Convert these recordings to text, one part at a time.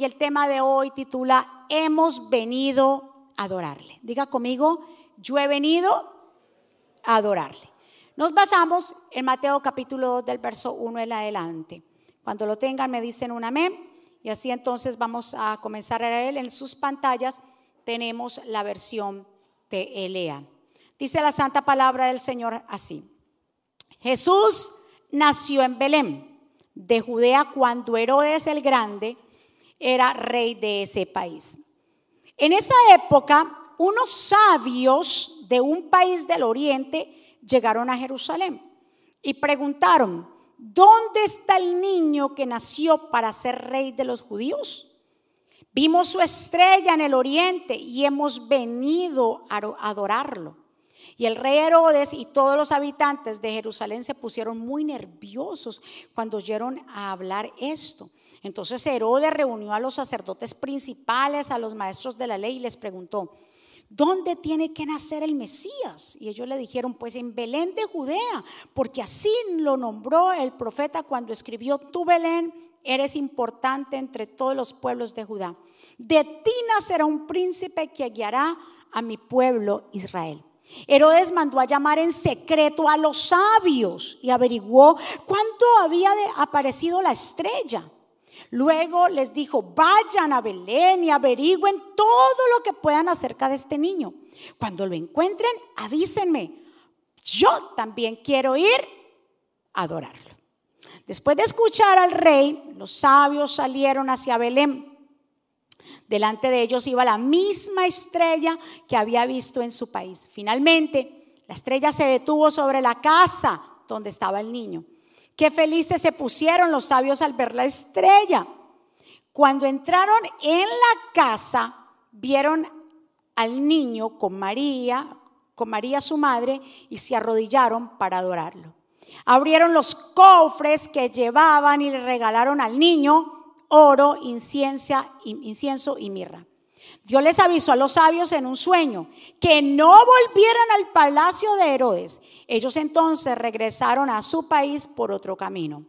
Y el tema de hoy titula Hemos venido a adorarle. Diga conmigo, yo he venido a adorarle. Nos basamos en Mateo capítulo 2 del verso 1 en adelante. Cuando lo tengan me dicen un amén y así entonces vamos a comenzar a leer. En sus pantallas tenemos la versión de Elea. Dice la santa palabra del Señor así. Jesús nació en Belén, de Judea, cuando Herodes el Grande era rey de ese país. En esa época, unos sabios de un país del oriente llegaron a Jerusalén y preguntaron, ¿dónde está el niño que nació para ser rey de los judíos? Vimos su estrella en el oriente y hemos venido a adorarlo. Y el rey Herodes y todos los habitantes de Jerusalén se pusieron muy nerviosos cuando oyeron a hablar esto. Entonces Herodes reunió a los sacerdotes principales, a los maestros de la ley y les preguntó, ¿dónde tiene que nacer el Mesías? Y ellos le dijeron, pues en Belén de Judea, porque así lo nombró el profeta cuando escribió, tú Belén eres importante entre todos los pueblos de Judá. De ti nacerá un príncipe que guiará a mi pueblo Israel. Herodes mandó a llamar en secreto a los sabios y averiguó cuánto había aparecido la estrella. Luego les dijo, vayan a Belén y averigüen todo lo que puedan acerca de este niño. Cuando lo encuentren, avísenme. Yo también quiero ir a adorarlo. Después de escuchar al rey, los sabios salieron hacia Belén. Delante de ellos iba la misma estrella que había visto en su país. Finalmente, la estrella se detuvo sobre la casa donde estaba el niño. Qué felices se pusieron los sabios al ver la estrella. Cuando entraron en la casa, vieron al niño con María, con María su madre, y se arrodillaron para adorarlo. Abrieron los cofres que llevaban y le regalaron al niño oro, incienso y mirra. Dios les avisó a los sabios en un sueño que no volvieran al palacio de Herodes. Ellos entonces regresaron a su país por otro camino.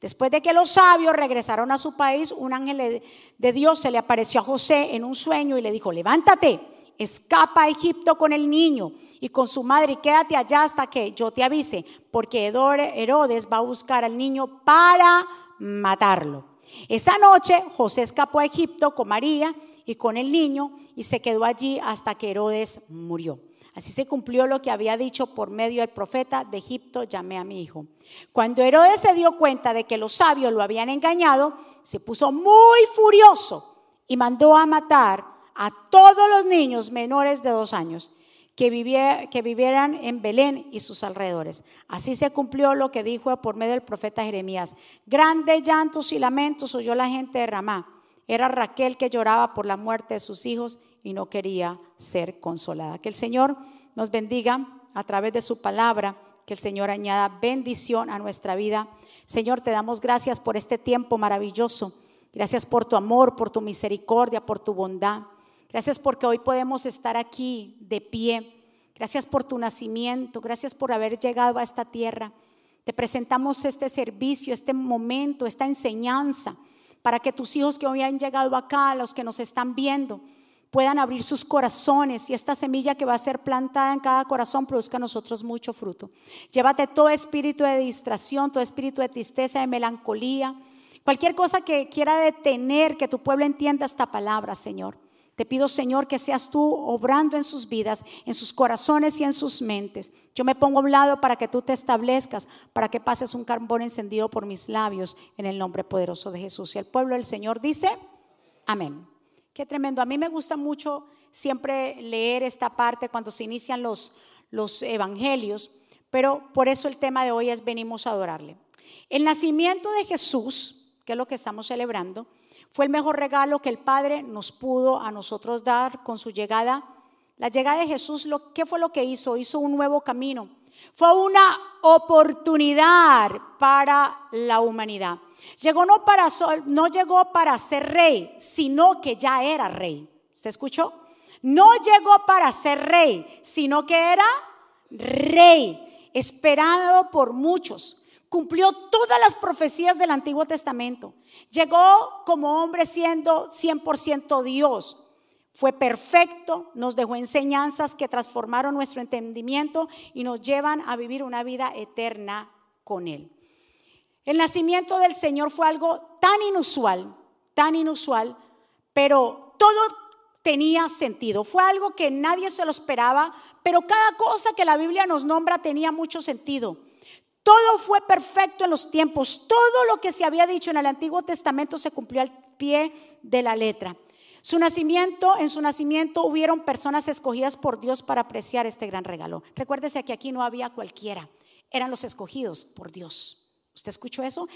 Después de que los sabios regresaron a su país, un ángel de Dios se le apareció a José en un sueño y le dijo, levántate, escapa a Egipto con el niño y con su madre y quédate allá hasta que yo te avise, porque Herodes va a buscar al niño para matarlo. Esa noche José escapó a Egipto con María y con el niño y se quedó allí hasta que Herodes murió. Así se cumplió lo que había dicho por medio del profeta de Egipto, llamé a mi hijo. Cuando Herodes se dio cuenta de que los sabios lo habían engañado, se puso muy furioso y mandó a matar a todos los niños menores de dos años que, que vivieran en Belén y sus alrededores. Así se cumplió lo que dijo por medio del profeta Jeremías. Grandes llantos y lamentos oyó la gente de Ramá era Raquel que lloraba por la muerte de sus hijos y no quería ser consolada. Que el Señor nos bendiga a través de su palabra, que el Señor añada bendición a nuestra vida. Señor, te damos gracias por este tiempo maravilloso. Gracias por tu amor, por tu misericordia, por tu bondad. Gracias porque hoy podemos estar aquí de pie. Gracias por tu nacimiento. Gracias por haber llegado a esta tierra. Te presentamos este servicio, este momento, esta enseñanza para que tus hijos que hoy han llegado acá, los que nos están viendo, puedan abrir sus corazones y esta semilla que va a ser plantada en cada corazón produzca a nosotros mucho fruto. Llévate todo espíritu de distracción, todo espíritu de tristeza, de melancolía, cualquier cosa que quiera detener que tu pueblo entienda esta palabra, Señor. Te pido, Señor, que seas tú obrando en sus vidas, en sus corazones y en sus mentes. Yo me pongo a un lado para que tú te establezcas, para que pases un carbón encendido por mis labios en el nombre poderoso de Jesús. Y el pueblo del Señor dice, amén. Qué tremendo. A mí me gusta mucho siempre leer esta parte cuando se inician los, los evangelios, pero por eso el tema de hoy es venimos a adorarle. El nacimiento de Jesús, que es lo que estamos celebrando, fue el mejor regalo que el Padre nos pudo a nosotros dar con su llegada. La llegada de Jesús, ¿qué fue lo que hizo? Hizo un nuevo camino. Fue una oportunidad para la humanidad. Llegó no, para, no llegó para ser rey, sino que ya era rey. ¿Usted escuchó? No llegó para ser rey, sino que era rey, esperado por muchos. Cumplió todas las profecías del Antiguo Testamento. Llegó como hombre siendo 100% Dios. Fue perfecto, nos dejó enseñanzas que transformaron nuestro entendimiento y nos llevan a vivir una vida eterna con Él. El nacimiento del Señor fue algo tan inusual, tan inusual, pero todo tenía sentido. Fue algo que nadie se lo esperaba, pero cada cosa que la Biblia nos nombra tenía mucho sentido. Todo fue perfecto en los tiempos. Todo lo que se había dicho en el Antiguo Testamento se cumplió al pie de la letra. Su nacimiento, en su nacimiento hubieron personas escogidas por Dios para apreciar este gran regalo. Recuérdese que aquí no había cualquiera, eran los escogidos por Dios. ¿Usted escuchó eso?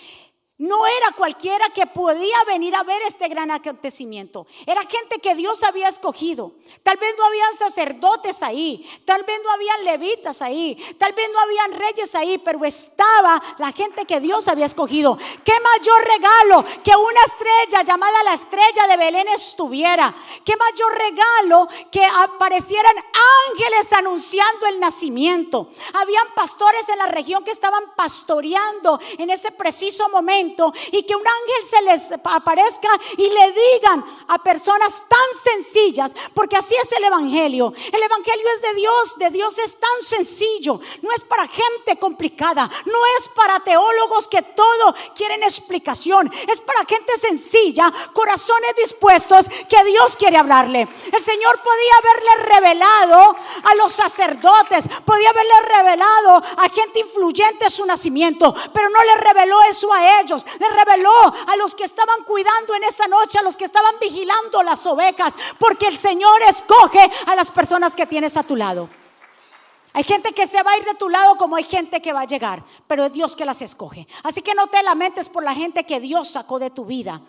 No era cualquiera que podía venir a ver este gran acontecimiento. Era gente que Dios había escogido. Tal vez no habían sacerdotes ahí, tal vez no habían levitas ahí, tal vez no habían reyes ahí, pero estaba la gente que Dios había escogido. ¿Qué mayor regalo que una estrella llamada la estrella de Belén estuviera? ¿Qué mayor regalo que aparecieran ángeles anunciando el nacimiento? Habían pastores en la región que estaban pastoreando en ese preciso momento y que un ángel se les aparezca y le digan a personas tan sencillas, porque así es el Evangelio. El Evangelio es de Dios, de Dios es tan sencillo, no es para gente complicada, no es para teólogos que todo quieren explicación, es para gente sencilla, corazones dispuestos que Dios quiere hablarle. El Señor podía haberle revelado a los sacerdotes, podía haberle revelado a gente influyente su nacimiento, pero no le reveló eso a ellos le reveló a los que estaban cuidando en esa noche, a los que estaban vigilando las ovejas, porque el Señor escoge a las personas que tienes a tu lado. Hay gente que se va a ir de tu lado como hay gente que va a llegar, pero es Dios que las escoge. Así que no te lamentes por la gente que Dios sacó de tu vida.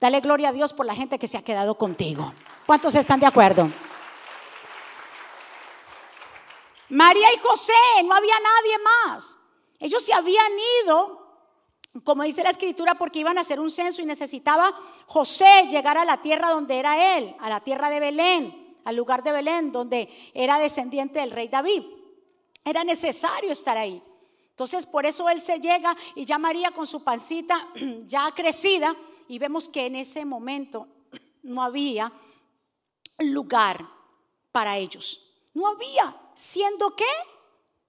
Dale gloria a Dios por la gente que se ha quedado contigo. ¿Cuántos están de acuerdo? María y José, no había nadie más. Ellos se habían ido como dice la escritura, porque iban a hacer un censo y necesitaba José llegar a la tierra donde era él, a la tierra de Belén, al lugar de Belén, donde era descendiente del rey David. Era necesario estar ahí. Entonces, por eso él se llega y ya María con su pancita ya crecida, y vemos que en ese momento no había lugar para ellos. No había, siendo que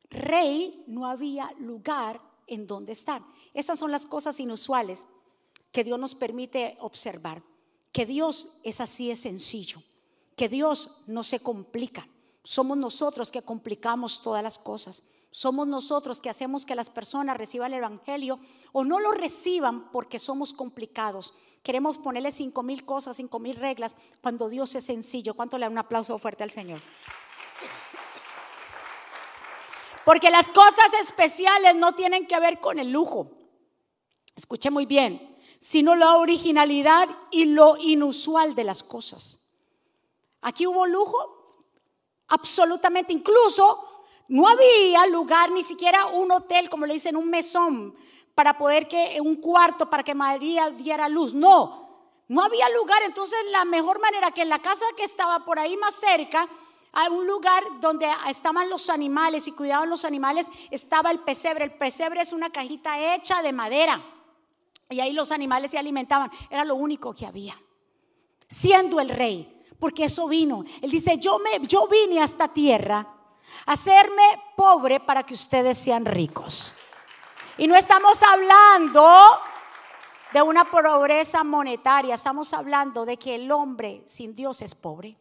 rey, no había lugar en donde estar. Esas son las cosas inusuales que Dios nos permite observar. Que Dios es así, es sencillo. Que Dios no se complica. Somos nosotros que complicamos todas las cosas. Somos nosotros que hacemos que las personas reciban el Evangelio o no lo reciban porque somos complicados. Queremos ponerle cinco mil cosas, cinco mil reglas, cuando Dios es sencillo. ¿Cuánto le da un aplauso fuerte al Señor? Porque las cosas especiales no tienen que ver con el lujo escuche muy bien, sino la originalidad y lo inusual de las cosas. Aquí hubo lujo, absolutamente, incluso no había lugar, ni siquiera un hotel, como le dicen, un mesón, para poder que, un cuarto para que María diera luz. No, no había lugar. Entonces, la mejor manera que en la casa que estaba por ahí más cerca, a un lugar donde estaban los animales y cuidaban los animales, estaba el pesebre. El pesebre es una cajita hecha de madera. Y ahí los animales se alimentaban. Era lo único que había. Siendo el rey, porque eso vino. Él dice, yo, me, yo vine a esta tierra a hacerme pobre para que ustedes sean ricos. Y no estamos hablando de una pobreza monetaria, estamos hablando de que el hombre sin Dios es pobre.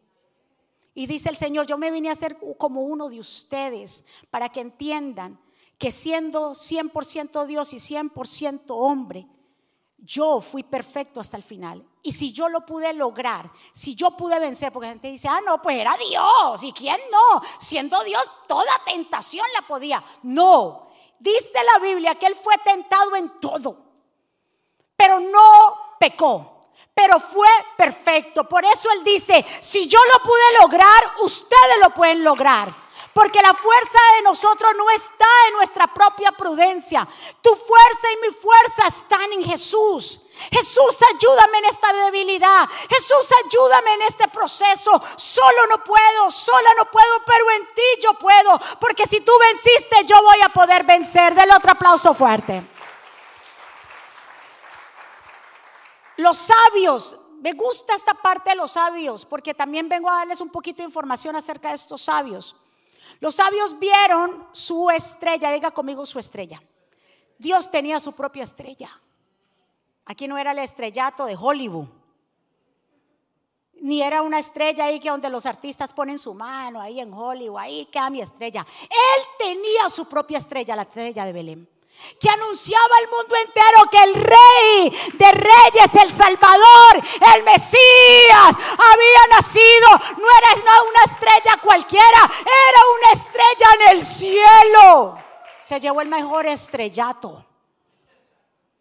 Y dice el Señor, yo me vine a ser como uno de ustedes para que entiendan que siendo 100% Dios y 100% hombre, yo fui perfecto hasta el final. Y si yo lo pude lograr, si yo pude vencer, porque la gente dice, ah, no, pues era Dios. ¿Y quién no? Siendo Dios, toda tentación la podía. No, dice la Biblia que Él fue tentado en todo, pero no pecó, pero fue perfecto. Por eso Él dice, si yo lo pude lograr, ustedes lo pueden lograr. Porque la fuerza de nosotros no está en nuestra propia prudencia. Tu fuerza y mi fuerza están en Jesús. Jesús, ayúdame en esta debilidad. Jesús, ayúdame en este proceso. Solo no puedo, sola no puedo, pero en ti yo puedo. Porque si tú venciste, yo voy a poder vencer. Del otro aplauso fuerte. Los sabios, me gusta esta parte de los sabios, porque también vengo a darles un poquito de información acerca de estos sabios. Los sabios vieron su estrella, diga conmigo su estrella. Dios tenía su propia estrella. Aquí no era el estrellato de Hollywood, ni era una estrella ahí que donde los artistas ponen su mano ahí en Hollywood, ahí queda mi estrella. Él tenía su propia estrella, la estrella de Belén que anunciaba al mundo entero que el rey de reyes, el Salvador, el Mesías, había nacido. No era una estrella cualquiera, era una estrella en el cielo. Se llevó el mejor estrellato.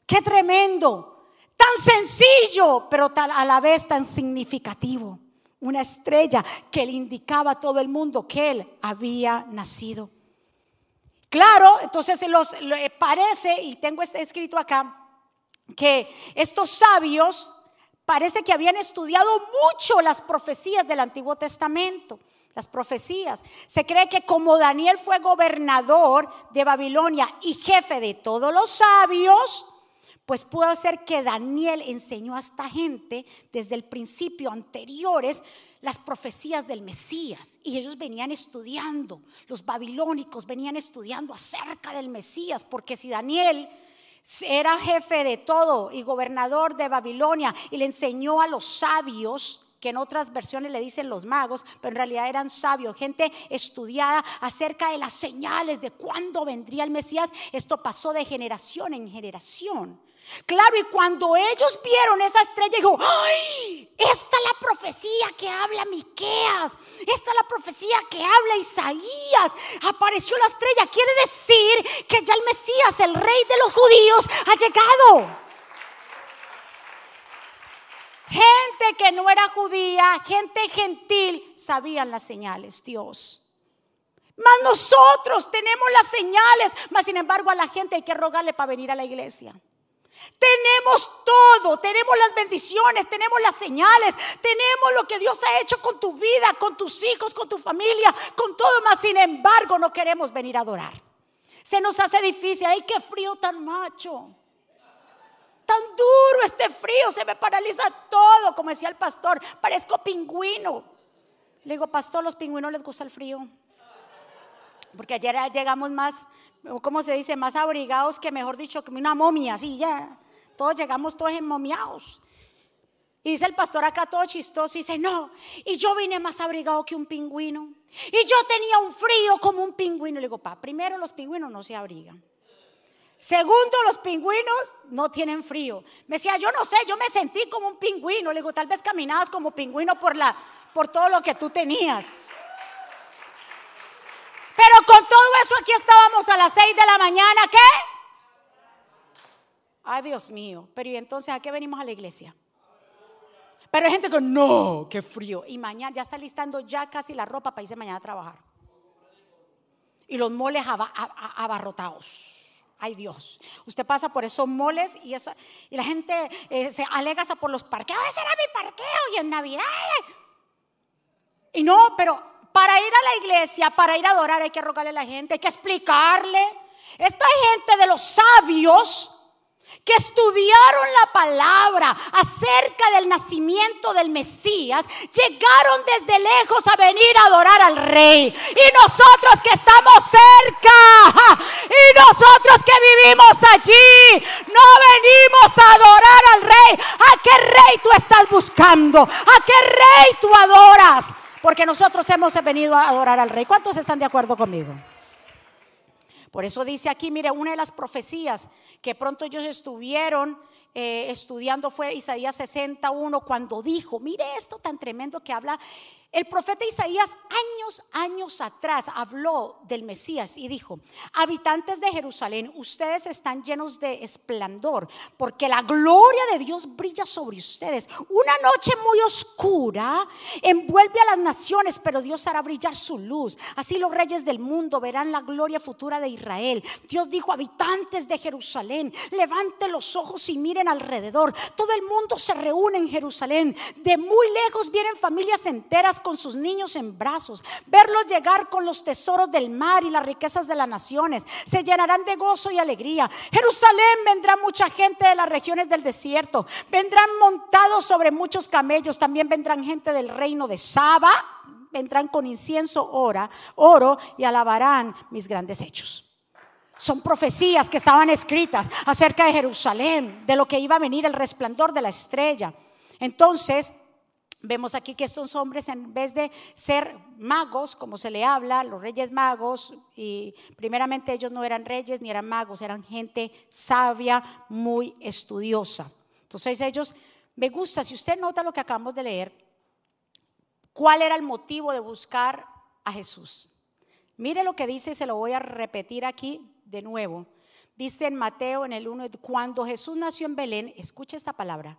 Qué tremendo, tan sencillo, pero a la vez tan significativo. Una estrella que le indicaba a todo el mundo que él había nacido. Claro, entonces los, parece, y tengo este escrito acá, que estos sabios parece que habían estudiado mucho las profecías del Antiguo Testamento. Las profecías. Se cree que como Daniel fue gobernador de Babilonia y jefe de todos los sabios, pues puede ser que Daniel enseñó a esta gente desde el principio anteriores las profecías del Mesías y ellos venían estudiando, los babilónicos venían estudiando acerca del Mesías, porque si Daniel era jefe de todo y gobernador de Babilonia y le enseñó a los sabios, que en otras versiones le dicen los magos, pero en realidad eran sabios, gente estudiada acerca de las señales de cuándo vendría el Mesías. Esto pasó de generación en generación. Claro, y cuando ellos vieron esa estrella, dijo, ¡ay! Esta es la profecía que habla Miqueas. Esta es la profecía que habla Isaías. Apareció la estrella. Quiere decir que ya el Mesías, el rey de los judíos, ha llegado. Gente que no era judía, gente gentil, sabían las señales, Dios. Mas nosotros tenemos las señales, mas sin embargo a la gente hay que rogarle para venir a la iglesia. Tenemos todo, tenemos las bendiciones, tenemos las señales, tenemos lo que Dios ha hecho con tu vida, con tus hijos, con tu familia, con todo, más sin embargo no queremos venir a adorar. Se nos hace difícil, ay, qué frío tan macho. Tan duro este frío, se me paraliza todo, como decía el pastor, parezco pingüino. Le digo, pastor, los pingüinos les gusta el frío. Porque ayer llegamos más ¿cómo se dice? Más abrigados que, mejor dicho, que una momia, así ya. Todos llegamos todos enmomiados. Y dice el pastor acá todo chistoso, y dice, no, y yo vine más abrigado que un pingüino. Y yo tenía un frío como un pingüino. Le digo, pa, primero los pingüinos no se abrigan. Segundo, los pingüinos no tienen frío. Me decía, yo no sé, yo me sentí como un pingüino. Le digo, tal vez caminabas como pingüino por, la, por todo lo que tú tenías. Pero con todo eso aquí estábamos a las 6 de la mañana, ¿qué? Ay, Dios mío. Pero ¿y entonces a qué venimos a la iglesia? Pero hay gente que no, qué frío. Y mañana ya está listando ya casi la ropa para irse mañana a trabajar. Y los moles abarrotados. Ay Dios, usted pasa por esos moles y, y la gente eh, se alega hasta por los parqueos. Ese era mi parqueo y en Navidad. Y no, pero para ir a la iglesia, para ir a adorar, hay que rogarle a la gente, hay que explicarle. Esta gente de los sabios que estudiaron la palabra acerca del nacimiento del Mesías, llegaron desde lejos a venir a adorar al rey. Y nosotros que estamos cerca, y nosotros que vivimos allí, no venimos a adorar al rey. ¿A qué rey tú estás buscando? ¿A qué rey tú adoras? Porque nosotros hemos venido a adorar al rey. ¿Cuántos están de acuerdo conmigo? Por eso dice aquí, mire, una de las profecías que pronto ellos estuvieron eh, estudiando fue Isaías 61, cuando dijo, mire esto tan tremendo que habla el profeta Isaías años, años atrás habló del Mesías y dijo, habitantes de Jerusalén, ustedes están llenos de esplendor porque la gloria de Dios brilla sobre ustedes. Una noche muy oscura envuelve a las naciones, pero Dios hará brillar su luz. Así los reyes del mundo verán la gloria futura de Israel. Dios dijo, habitantes de Jerusalén, levanten los ojos y miren alrededor. Todo el mundo se reúne en Jerusalén. De muy lejos vienen familias enteras con sus niños en brazos. Verlos llegar con los tesoros del mar y las riquezas de las naciones. Se llenarán de gozo y alegría. Jerusalén vendrá mucha gente de las regiones del desierto. Vendrán montados sobre muchos camellos. También vendrán gente del reino de Saba. Vendrán con incienso, ora, oro y alabarán mis grandes hechos. Son profecías que estaban escritas acerca de Jerusalén, de lo que iba a venir el resplandor de la estrella. Entonces, vemos aquí que estos hombres, en vez de ser magos, como se le habla, los reyes magos, y primeramente ellos no eran reyes ni eran magos, eran gente sabia, muy estudiosa. Entonces ellos, me gusta, si usted nota lo que acabamos de leer, ¿cuál era el motivo de buscar a Jesús? Mire lo que dice, se lo voy a repetir aquí de nuevo. Dice en Mateo en el 1, cuando Jesús nació en Belén, escucha esta palabra,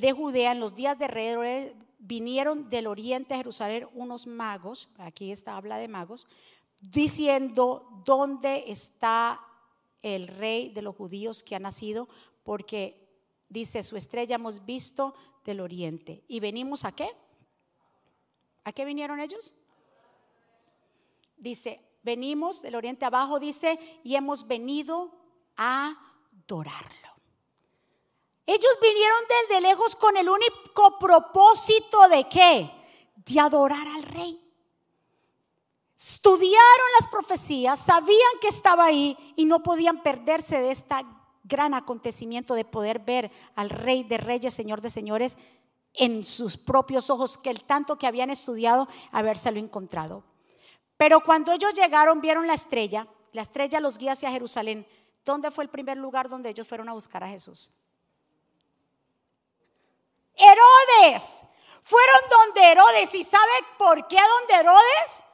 de Judea, en los días de Herodes, vinieron del oriente a Jerusalén unos magos, aquí está, habla de magos, diciendo, ¿dónde está el rey de los judíos que ha nacido? Porque dice, su estrella hemos visto del oriente. ¿Y venimos a qué? ¿A qué vinieron ellos? Dice, venimos del oriente abajo, dice, y hemos venido a adorarlo. Ellos vinieron desde lejos con el único propósito de qué? De adorar al rey. Estudiaron las profecías, sabían que estaba ahí y no podían perderse de este gran acontecimiento de poder ver al rey de reyes, señor de señores, en sus propios ojos, que el tanto que habían estudiado, habérselo encontrado. Pero cuando ellos llegaron, vieron la estrella, la estrella los guía hacia Jerusalén. ¿Dónde fue el primer lugar donde ellos fueron a buscar a Jesús? Herodes. Fueron donde Herodes. ¿Y sabe por qué donde Herodes?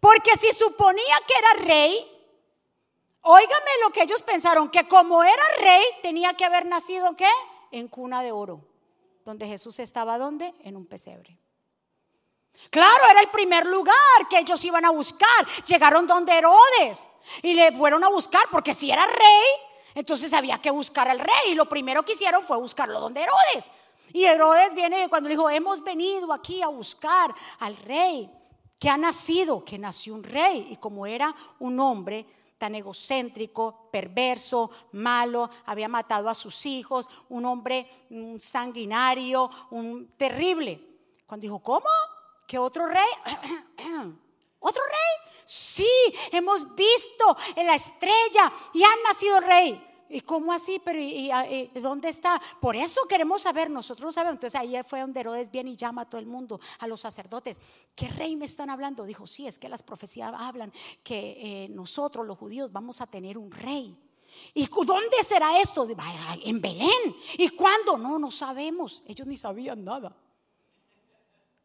Porque si suponía que era rey, óigame lo que ellos pensaron, que como era rey tenía que haber nacido ¿qué? En cuna de oro. Donde Jesús estaba, ¿dónde? En un pesebre. Claro, era el primer lugar que ellos iban a buscar. Llegaron donde Herodes y le fueron a buscar porque si era rey, entonces había que buscar al rey. Y lo primero que hicieron fue buscarlo donde Herodes. Y Herodes viene cuando le dijo, hemos venido aquí a buscar al rey que ha nacido, que nació un rey. Y como era un hombre tan egocéntrico, perverso, malo, había matado a sus hijos, un hombre sanguinario, un terrible. Cuando dijo, ¿cómo? ¿Que otro rey? ¿Otro rey? Sí, hemos visto en la estrella y han nacido rey. ¿Y cómo así? Pero ¿y, dónde está? Por eso queremos saber, nosotros no sabemos. Entonces ahí fue donde Herodes viene y llama a todo el mundo, a los sacerdotes. ¿Qué rey me están hablando? Dijo, sí, es que las profecías hablan que eh, nosotros los judíos vamos a tener un rey. ¿Y dónde será esto? En Belén. ¿Y cuándo? No, no sabemos. Ellos ni sabían nada.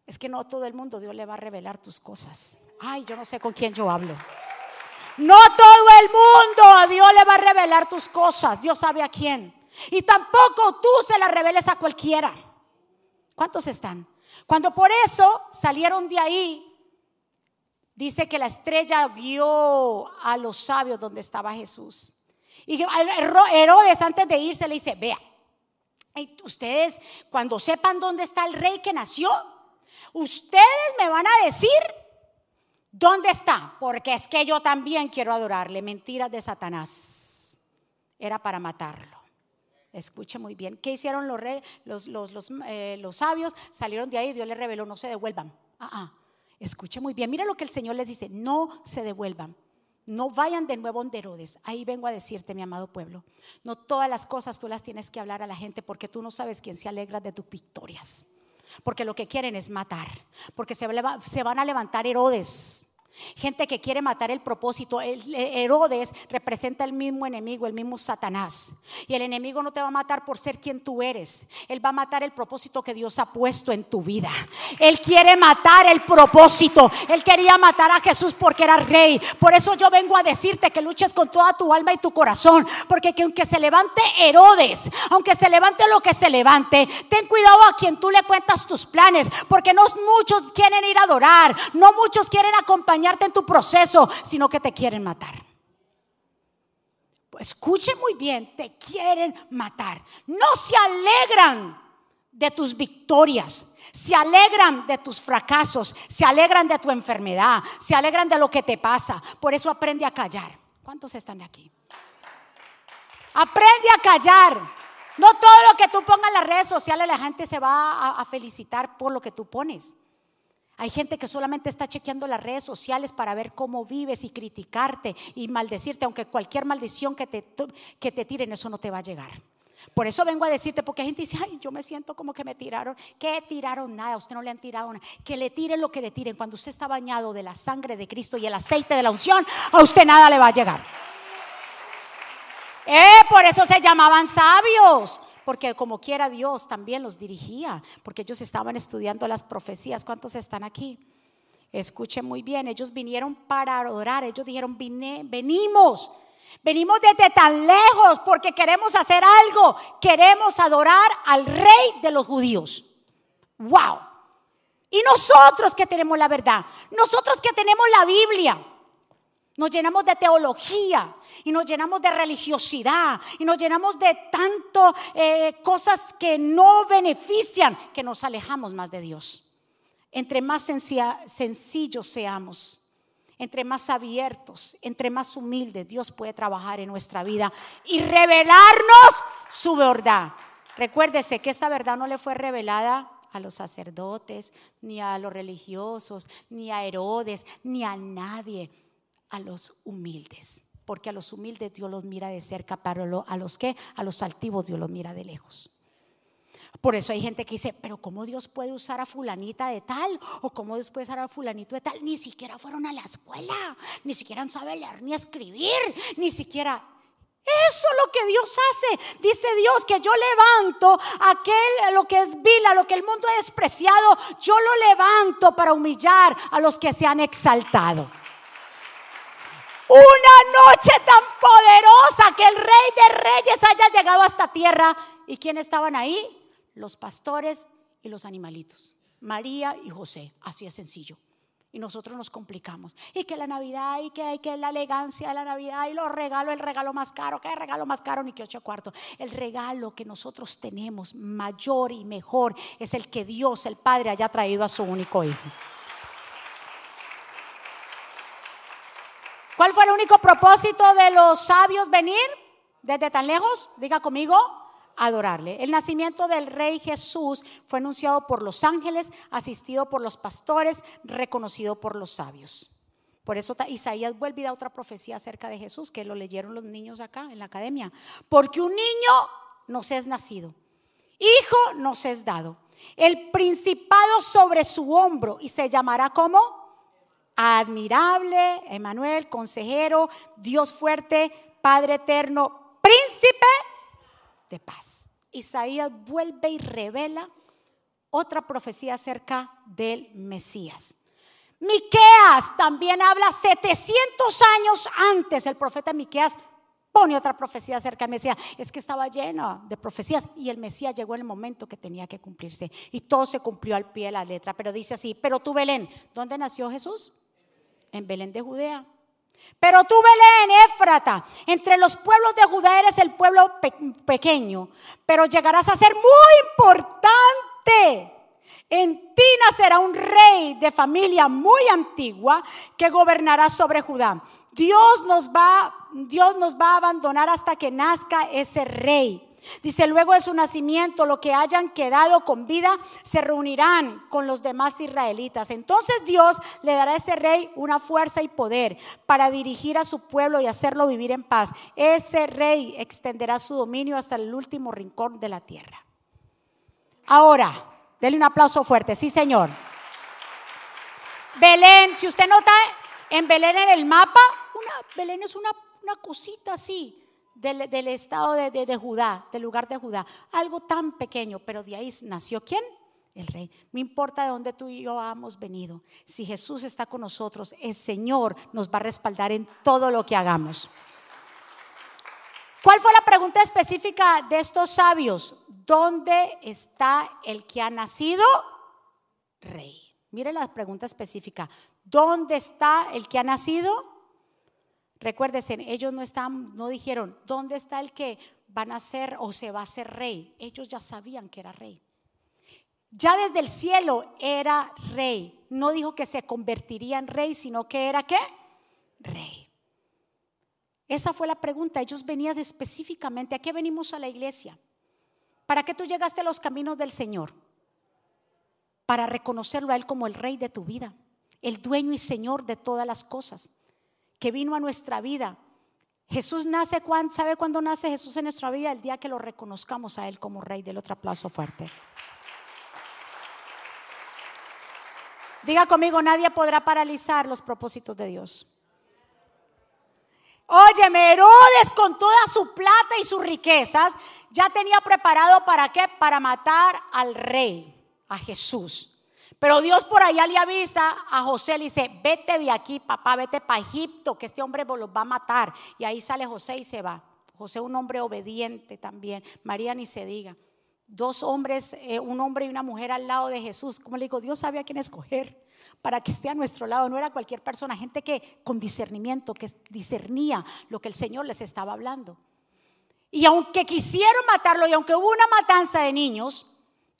Es que no todo el mundo Dios le va a revelar tus cosas. Ay, yo no sé con quién yo hablo. No todo el mundo a Dios le va a revelar tus cosas. Dios sabe a quién. Y tampoco tú se las reveles a cualquiera. ¿Cuántos están? Cuando por eso salieron de ahí, dice que la estrella guió a los sabios donde estaba Jesús. Y Herodes antes de irse le dice, vea, ustedes cuando sepan dónde está el rey que nació, Ustedes me van a decir dónde está, porque es que yo también quiero adorarle. Mentiras de Satanás. Era para matarlo. Escuche muy bien. ¿Qué hicieron los, los, eh, los, sabios? Salieron de ahí, Dios les reveló, no se devuelvan. Ah, ah. Escuche muy bien. Mira lo que el Señor les dice, no se devuelvan. No vayan de nuevo a Herodes. Ahí vengo a decirte, mi amado pueblo. No todas las cosas tú las tienes que hablar a la gente porque tú no sabes quién se alegra de tus victorias. Porque lo que quieren es matar. Porque se, van a levantar Herodes Gente que quiere matar el propósito. Herodes representa el mismo enemigo, el mismo Satanás. Y el enemigo no te va a matar por ser quien tú eres. Él va a matar el propósito que Dios ha puesto en tu vida. Él quiere matar el propósito. Él quería matar a Jesús porque era rey. Por eso yo vengo a decirte que luches con toda tu alma y tu corazón. Porque que aunque se levante Herodes, aunque se levante lo que se levante, ten cuidado a quien tú le cuentas tus planes. Porque no muchos quieren ir a adorar. No muchos quieren acompañar en tu proceso, sino que te quieren matar. escuche muy bien, te quieren matar. No se alegran de tus victorias, se alegran de tus fracasos, se alegran de tu enfermedad, se alegran de lo que te pasa. Por eso aprende a callar. ¿Cuántos están aquí? Aprende a callar. No todo lo que tú pongas en las redes sociales la gente se va a, felicitar por lo que tú pones. Hay gente que solamente está chequeando las redes sociales para ver cómo vives y criticarte y maldecirte, aunque cualquier maldición que te, que te tiren, eso no te va a llegar. Por eso vengo a decirte, porque hay gente dice, ay, yo me siento como que me tiraron. ¿Qué tiraron? Nada, a usted no le han tirado nada. Que le tiren lo que le tiren. Cuando usted está bañado de la sangre de Cristo y el aceite de la unción, a usted nada le va a llegar. Eh, por eso se llamaban sabios. Porque como quiera Dios también los dirigía. Porque ellos estaban estudiando las profecías. ¿Cuántos están aquí? Escuchen muy bien. Ellos vinieron para adorar. Ellos dijeron, venimos Venimos desde tan lejos porque queremos hacer algo. Queremos adorar al rey de los judíos. ¡Wow! Y nosotros que tenemos la verdad, nosotros que tenemos la Biblia, nos llenamos de teología y nos llenamos de religiosidad y nos llenamos de tanto eh, cosas que no benefician, que nos alejamos más de Dios. Entre más sencillos seamos, entre más abiertos, entre más humildes, Dios puede trabajar en nuestra vida y revelarnos su verdad. Recuérdese que esta verdad no le fue revelada a los sacerdotes, ni a los religiosos, ni a Herodes, ni a nadie, a los humildes. Porque a los humildes Dios los mira de cerca, pero a los que, a los altivos Dios los mira de lejos. Por eso hay gente que dice, pero ¿cómo Dios puede usar a fulanita de tal? ¿O cómo Dios puede usar a fulanito de tal? Ni siquiera fueron a la escuela, ni siquiera saben leer ni escribir, ni siquiera... Eso es lo que Dios hace. Dice Dios que yo levanto aquel, lo que es vil, a lo que el mundo ha despreciado, yo lo levanto para humillar a los que se han exaltado. Una noche tan poderosa que el rey de reyes haya llegado a esta tierra. ¿Y quién estaban ahí? los pastores y los animalitos. María y José, así es sencillo. Y nosotros nos complicamos. Y que la Navidad, y que hay que la elegancia de la Navidad, y los regalos, el regalo más caro, que el regalo más caro, ni que ocho cuartos. El regalo que nosotros tenemos, mayor y mejor, es el que Dios, el Padre, haya traído a su único hijo. ¿Cuál fue el único propósito de los sabios venir desde tan lejos? Diga conmigo, adorarle. El nacimiento del rey Jesús fue anunciado por los ángeles, asistido por los pastores, reconocido por los sabios. Por eso Isaías vuelve a otra profecía acerca de Jesús, que lo leyeron los niños acá en la academia. Porque un niño nos es nacido, hijo nos es dado, el principado sobre su hombro y se llamará como admirable, Emanuel, consejero, Dios fuerte, Padre eterno, príncipe de paz. Isaías vuelve y revela otra profecía acerca del Mesías. Miqueas también habla 700 años antes, el profeta Miqueas pone otra profecía acerca del Mesías. Es que estaba lleno de profecías y el Mesías llegó en el momento que tenía que cumplirse y todo se cumplió al pie de la letra. Pero dice así, pero tú Belén, ¿dónde nació Jesús? En Belén de Judea. Pero tú, Belén, Éfrata, entre los pueblos de Judá eres el pueblo pequeño, pero llegarás a ser muy importante. En ti nacerá un rey de familia muy antigua que gobernará sobre Judá. Dios nos va, Dios nos va a abandonar hasta que nazca ese rey. Dice, luego de su nacimiento, lo que hayan quedado con vida se reunirán con los demás israelitas. Entonces Dios le dará a ese rey una fuerza y poder para dirigir a su pueblo y hacerlo vivir en paz. Ese rey extenderá su dominio hasta el último rincón de la tierra. Ahora, denle un aplauso fuerte. Sí, Señor. Belén, si usted nota en Belén en el mapa, Belén es una, una cosita así del, estado de, Judá, del lugar de Judá. Algo tan pequeño, pero de ahí nació quién? El rey. No importa de dónde tú y yo hemos venido. Si Jesús está con nosotros, el Señor nos va a respaldar en todo lo que hagamos. ¿Cuál fue la pregunta específica de estos sabios? ¿Dónde está el que ha nacido? Rey. Mire la pregunta específica. ¿Dónde está el que ha nacido? Recuérdense, ellos no no dijeron, ¿dónde está el que van a ser o se va a ser rey? Ellos ya sabían que era rey. Ya desde el cielo era rey. No dijo que se convertiría en rey, sino que era qué? Rey. Esa fue la pregunta. Ellos venían específicamente, ¿a qué venimos a la iglesia? ¿Para qué tú llegaste a los caminos del Señor? Para reconocerlo a Él como el rey de tu vida, el dueño y Señor de todas las cosas que vino a nuestra vida. Jesús nace, ¿sabe cuándo nace Jesús en nuestra vida? El día que lo reconozcamos a Él como Rey. Del otro aplauso fuerte. Diga conmigo, nadie podrá paralizar los propósitos de Dios. Óyeme, Herodes con toda su plata y sus riquezas ya tenía preparado para qué? Para matar al rey, a Jesús. Pero Dios por allá le avisa a José, le dice, vete de aquí, papá, vete para Egipto, que este hombre los va a matar. Y ahí sale José y se va. José un hombre obediente también. María ni se diga. Dos hombres, eh, un hombre y una mujer al lado de Jesús. Como le digo, Dios sabía a quién escoger para que esté a nuestro lado. No era cualquier persona, gente que con discernimiento, que discernía lo que el Señor les estaba hablando. Y aunque quisieron matarlo y aunque hubo una matanza de niños,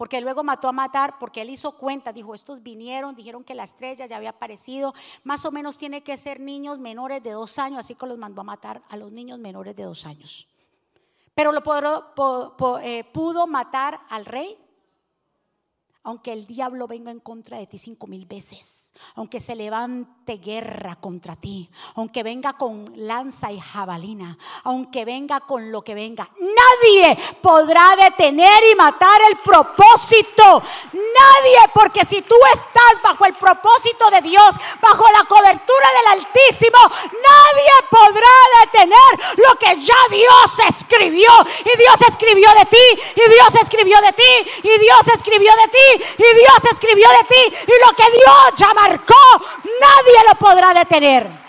porque luego mató a matar, porque él hizo cuenta, dijo, estos vinieron, dijeron que la estrella ya había aparecido, más o menos tiene que ser niños menores de dos años, así que los mandó a matar a los niños menores de dos años. Pero lo eh, pudo matar al rey, aunque el diablo venga en contra de ti cinco mil veces aunque se levante guerra contra ti, aunque venga con lanza y jabalina, aunque venga con lo que venga, nadie podrá detener y matar el propósito. Nadie, porque si tú estás bajo el propósito de Dios, bajo la cobertura del Altísimo, nadie podrá detener lo que ya Dios escribió. Y Dios escribió de ti, y Dios escribió de ti, y Dios escribió de ti, y Dios escribió de ti, y lo que Dios llama nadie lo podrá detener.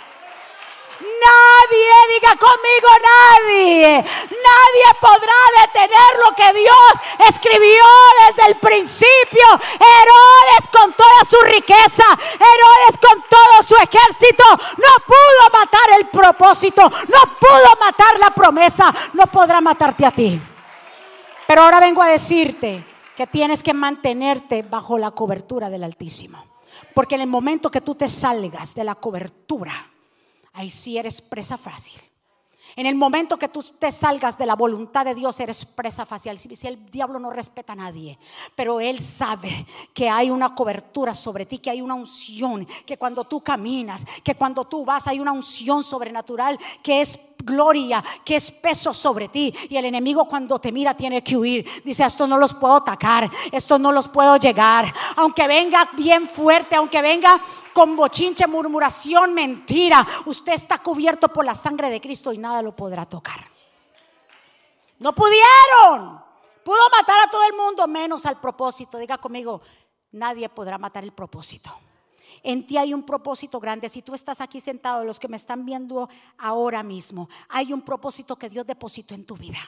Nadie, diga conmigo nadie. Nadie podrá detener lo que Dios escribió desde el principio. Herodes con toda su riqueza, Herodes con todo su ejército, no pudo matar el propósito, no pudo matar la promesa, no podrá matarte a ti. Pero ahora vengo a decirte que tienes que mantenerte bajo la cobertura del Altísimo. Porque en el momento que tú te salgas de la cobertura, ahí sí eres presa fácil. En el momento que tú te salgas de la voluntad de Dios, eres presa fácil. Si el diablo no respeta a nadie, pero él sabe que hay una cobertura sobre ti, que hay una unción, que cuando tú caminas, que cuando tú vas, hay una unción sobrenatural que es gloria, que es peso sobre ti. Y el enemigo cuando te mira tiene que huir. Dice, esto no los puedo atacar, esto no los puedo llegar. Aunque venga bien fuerte, aunque venga con bochinche, murmuración, mentira, usted está cubierto por la sangre de Cristo y nada lo podrá tocar. No pudieron. Pudo matar a todo el mundo menos al propósito. Diga conmigo, nadie podrá matar el propósito. En ti hay un propósito grande. Si tú estás aquí sentado, los que me están viendo ahora mismo, hay un propósito que Dios depositó en tu vida.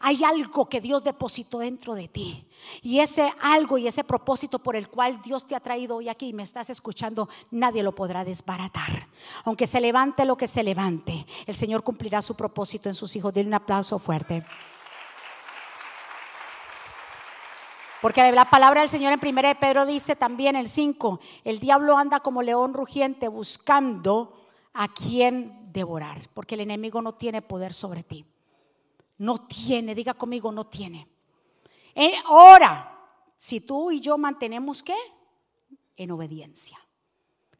Hay algo que Dios depositó dentro de ti. Y ese algo y ese propósito por el cual Dios te ha traído hoy aquí y me estás escuchando, nadie lo podrá desbaratar. Aunque se levante lo que se levante, el Señor cumplirá su propósito en sus hijos. Denle un aplauso fuerte. Porque la palabra del Señor en 1 de Pedro dice también el 5, el diablo anda como león rugiente buscando a quien devorar, porque el enemigo no tiene poder sobre ti. No tiene, diga conmigo, no tiene. Eh, ahora, si tú y yo mantenemos qué? En obediencia.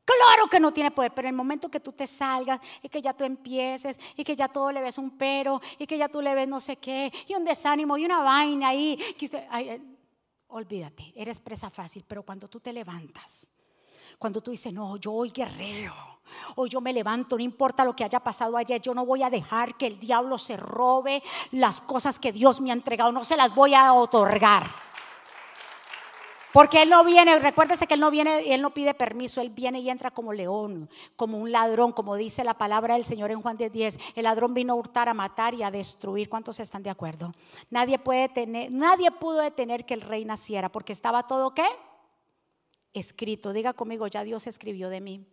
Claro que no tiene poder, pero en el momento que tú te salgas y que ya tú empieces y que ya todo le ves un pero y que ya tú le ves no sé qué y un desánimo y una vaina ahí, olvídate, eres presa fácil, pero cuando tú te levantas, cuando tú dices, no, yo hoy guerrero, hoy yo me levanto, no importa lo que haya pasado ayer, yo no voy a dejar que el diablo se robe las cosas que Dios me ha entregado, no se las voy a otorgar. Porque Él no viene, recuérdese que Él no viene, Él no pide permiso, Él viene y entra como león, como un ladrón, como dice la palabra del Señor en Juan 10. El ladrón vino a hurtar, a matar y a destruir. ¿Cuántos están de acuerdo? Nadie puede tener, nadie pudo detener que el rey naciera, porque estaba todo qué? Escrito. Diga conmigo, ya Dios escribió de mí.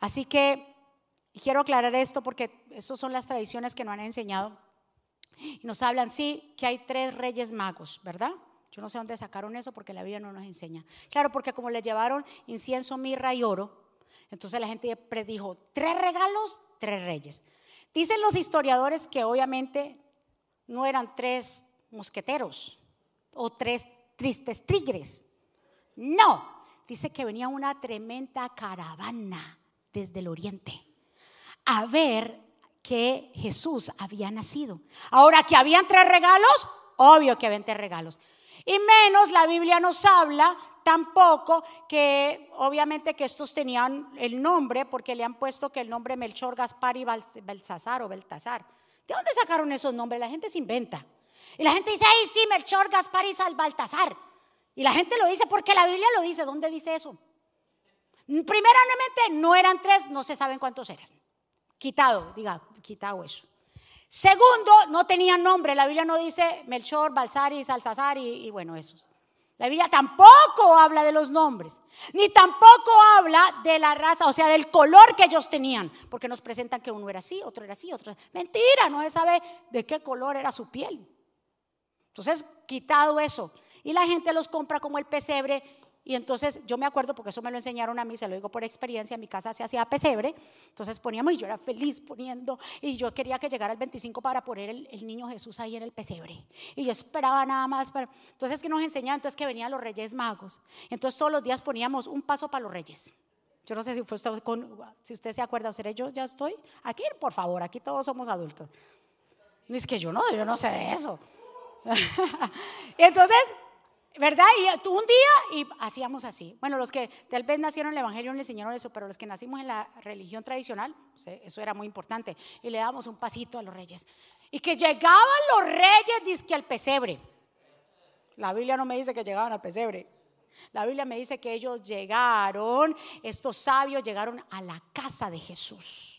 Así que quiero aclarar esto porque estas son las tradiciones que nos han enseñado. Nos hablan, sí, que hay tres reyes magos, ¿verdad? Yo no sé dónde sacaron eso porque la Biblia no nos enseña. Claro, porque como le llevaron incienso, mirra y oro, entonces la gente predijo, tres regalos, tres reyes. Dicen los historiadores que obviamente no eran tres mosqueteros o tres tristes tigres. No, dice que venía una tremenda caravana desde el oriente a ver que Jesús había nacido. Ahora que habían tres regalos, obvio que habían tres regalos. Y menos la Biblia nos habla tampoco que obviamente que estos tenían el nombre porque le han puesto que el nombre Melchor, Gaspar y Baltasar o Baltasar. ¿De dónde sacaron esos nombres? La gente se inventa. Y la gente dice, ay, sí, Melchor, Gaspar y Baltasar. Y la gente lo dice porque la Biblia lo dice. ¿Dónde dice eso? Primeramente, no eran tres, no se saben cuántos eran. Quitado, diga, quitado eso. Segundo, no tenían nombre. La Biblia no dice Melchor, Balsar y Salsazar y, y bueno, esos. La Biblia tampoco habla de los nombres, ni tampoco habla de la raza, o sea, del color que ellos tenían, porque nos presentan que uno era así, otro era así, otro. Mentira, no se sabe de qué color era su piel. Entonces, quitado eso. Y la gente los compra como el pesebre y entonces yo me acuerdo, porque eso me lo enseñaron a mí, se lo digo por experiencia, en mi casa se hacía pesebre, entonces poníamos y yo era feliz poniendo, y yo quería que llegara el 25 para poner el, niño Jesús ahí en el pesebre. Y yo esperaba nada más. Para... Entonces, que nos enseñaban? Entonces, que venían los reyes magos. Entonces, todos los días poníamos un paso para los reyes. Yo no sé si, usted, si usted se acuerda, ¿seré yo ya estoy? Aquí, por favor, aquí todos somos adultos. Es que yo no, yo no sé de eso. y entonces ¿Verdad? Y un día y hacíamos así. Bueno, los que tal vez nacieron en el Evangelio no le enseñaron eso, pero los que nacimos en la religión tradicional, pues, eh, eso era muy importante. Y le dábamos un pasito a los reyes. Y que llegaban los reyes, dice que al pesebre. La Biblia no me dice que llegaban al pesebre. La Biblia me dice que ellos llegaron, estos sabios llegaron a la casa de Jesús.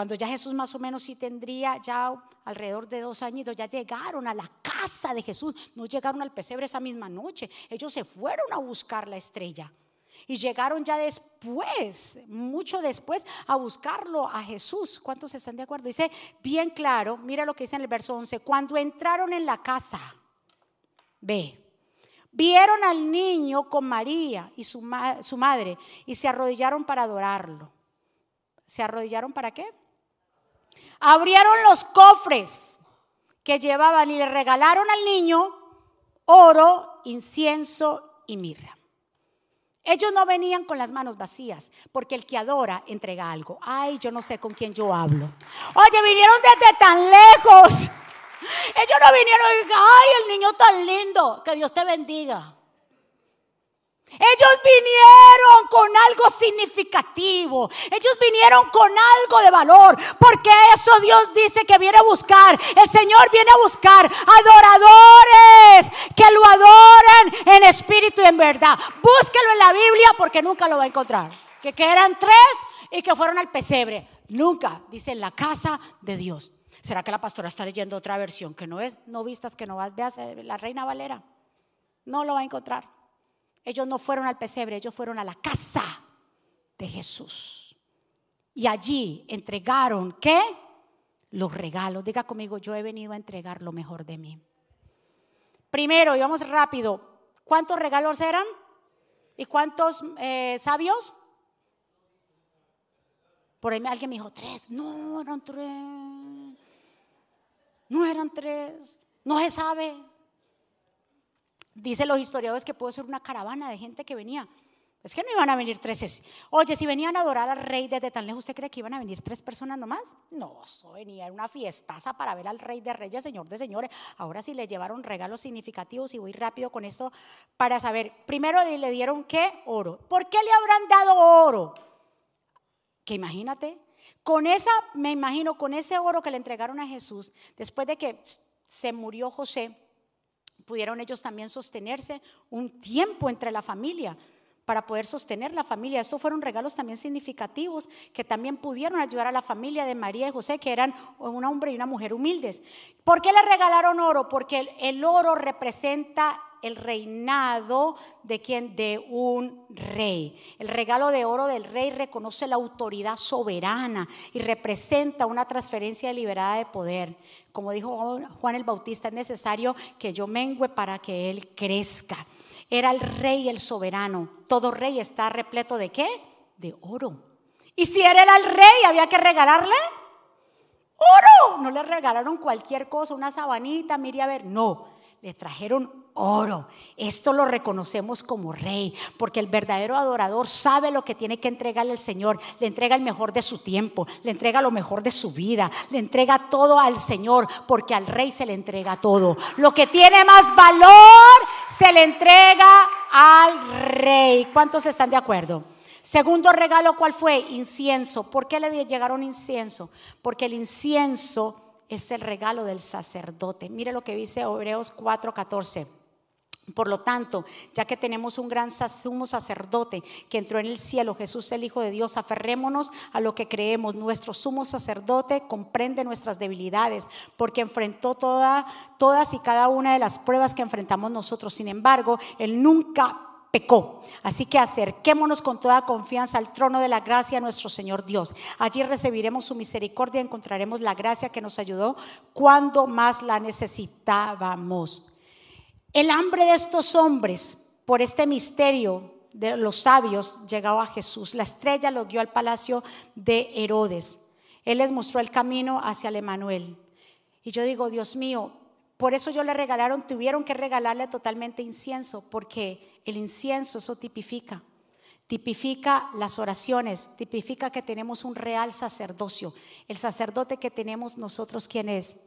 Cuando ya Jesús más o menos sí tendría ya alrededor de dos añitos, ya llegaron a la casa de Jesús, no llegaron al pesebre esa misma noche, ellos se fueron a buscar la estrella. Y llegaron ya después, mucho después, a buscarlo a Jesús. ¿Cuántos están de acuerdo? Dice bien claro, mira lo que dice en el verso 11, cuando entraron en la casa, ve, vieron al niño con María y su, su madre y se arrodillaron para adorarlo. ¿Se arrodillaron para qué? Abrieron los cofres que llevaban y le regalaron al niño oro, incienso y mirra. Ellos no venían con las manos vacías, porque el que adora entrega algo. Ay, yo no sé con quién yo hablo. Oye, vinieron desde tan lejos. Ellos no vinieron y ay, el niño tan lindo, que Dios te bendiga. Ellos vinieron con algo significativo. Ellos vinieron con algo de valor. Porque eso Dios dice que viene a buscar. El Señor viene a buscar adoradores que lo adoren en espíritu y en verdad. Búsquelo en la Biblia porque nunca lo va a encontrar. Que, que eran tres y que fueron al pesebre. Nunca, dice en la casa de Dios. ¿Será que la pastora está leyendo otra versión que no es? No vistas que no vas, veas la Reina Valera. No lo va a encontrar. Ellos no fueron al pesebre, ellos fueron a la casa de Jesús. Y allí entregaron, ¿qué? Los regalos. Diga conmigo, yo he venido a entregar lo mejor de mí. Primero, y vamos rápido, ¿cuántos regalos eran? ¿Y cuántos eh, sabios? Por ahí alguien me dijo, tres. No, eran tres. No eran tres. No se sabe. Dicen los historiadores que pudo ser una caravana de gente que venía. Es que no iban a venir tres. Oye, si venían a adorar al rey desde tan lejos, ¿usted cree que iban a venir tres personas nomás? No, eso venía era una fiestaza para ver al rey de reyes, señor de señores. Ahora sí le llevaron regalos significativos y voy rápido con esto para saber. Primero le dieron qué? Oro. ¿Por qué le habrán dado oro? Que imagínate, con esa, me imagino, con ese oro que le entregaron a Jesús, después de que se murió José, pudieron ellos también sostenerse un tiempo entre la familia para poder sostener la familia. Estos fueron regalos también significativos que también pudieron ayudar a la familia de María y José, que eran un hombre y una mujer humildes. ¿Por qué le regalaron oro? Porque el, oro representa el reinado de quien de un rey. El regalo de oro del rey reconoce la autoridad soberana y representa una transferencia deliberada de poder. Como dijo Juan el Bautista, es necesario que yo mengüe para que él crezca. Era el rey el soberano. Todo rey está repleto de qué? De oro. Y si era el rey, había que regalarle oro. No le regalaron cualquier cosa, una sabanita, mire a ver. No, le trajeron oro. Esto lo reconocemos como rey, porque el verdadero adorador sabe lo que tiene que entregarle al Señor. Le entrega el mejor de su tiempo, le entrega lo mejor de su vida, le entrega todo al Señor, porque al rey se le entrega todo. Lo que tiene más valor se le entrega al rey. ¿Cuántos están de acuerdo? Segundo regalo, ¿cuál fue? Incienso. ¿Por qué le llegaron incienso? Porque el incienso es el regalo del sacerdote. Mire lo que dice Hebreos 4:14. Por lo tanto, ya que tenemos un gran sumo sacerdote que entró en el cielo, Jesús el Hijo de Dios, aferrémonos a lo que creemos. Nuestro sumo sacerdote comprende nuestras debilidades porque enfrentó todas y cada una de las pruebas que enfrentamos nosotros. Sin embargo, Él nunca pecó. Así que acerquémonos con toda confianza al trono de la gracia nuestro Señor Dios. Allí recibiremos su misericordia, encontraremos la gracia que nos ayudó cuando más la necesitábamos. El hambre de estos hombres por este misterio de los sabios llegaba a Jesús. La estrella lo guió al palacio de Herodes. Él les mostró el camino hacia el Emanuel. Y yo digo, Dios mío, por eso yo le regalaron, tuvieron que regalarle totalmente incienso, porque el incienso eso tipifica. Tipifica las oraciones, tipifica que tenemos un real sacerdocio. El sacerdote que tenemos nosotros, ¿quién es?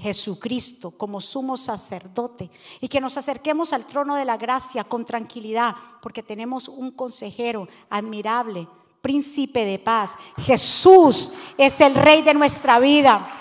Jesucristo como sumo sacerdote y que nos acerquemos al trono de la gracia con tranquilidad porque tenemos un consejero admirable, príncipe de paz. Jesús es el rey de nuestra vida.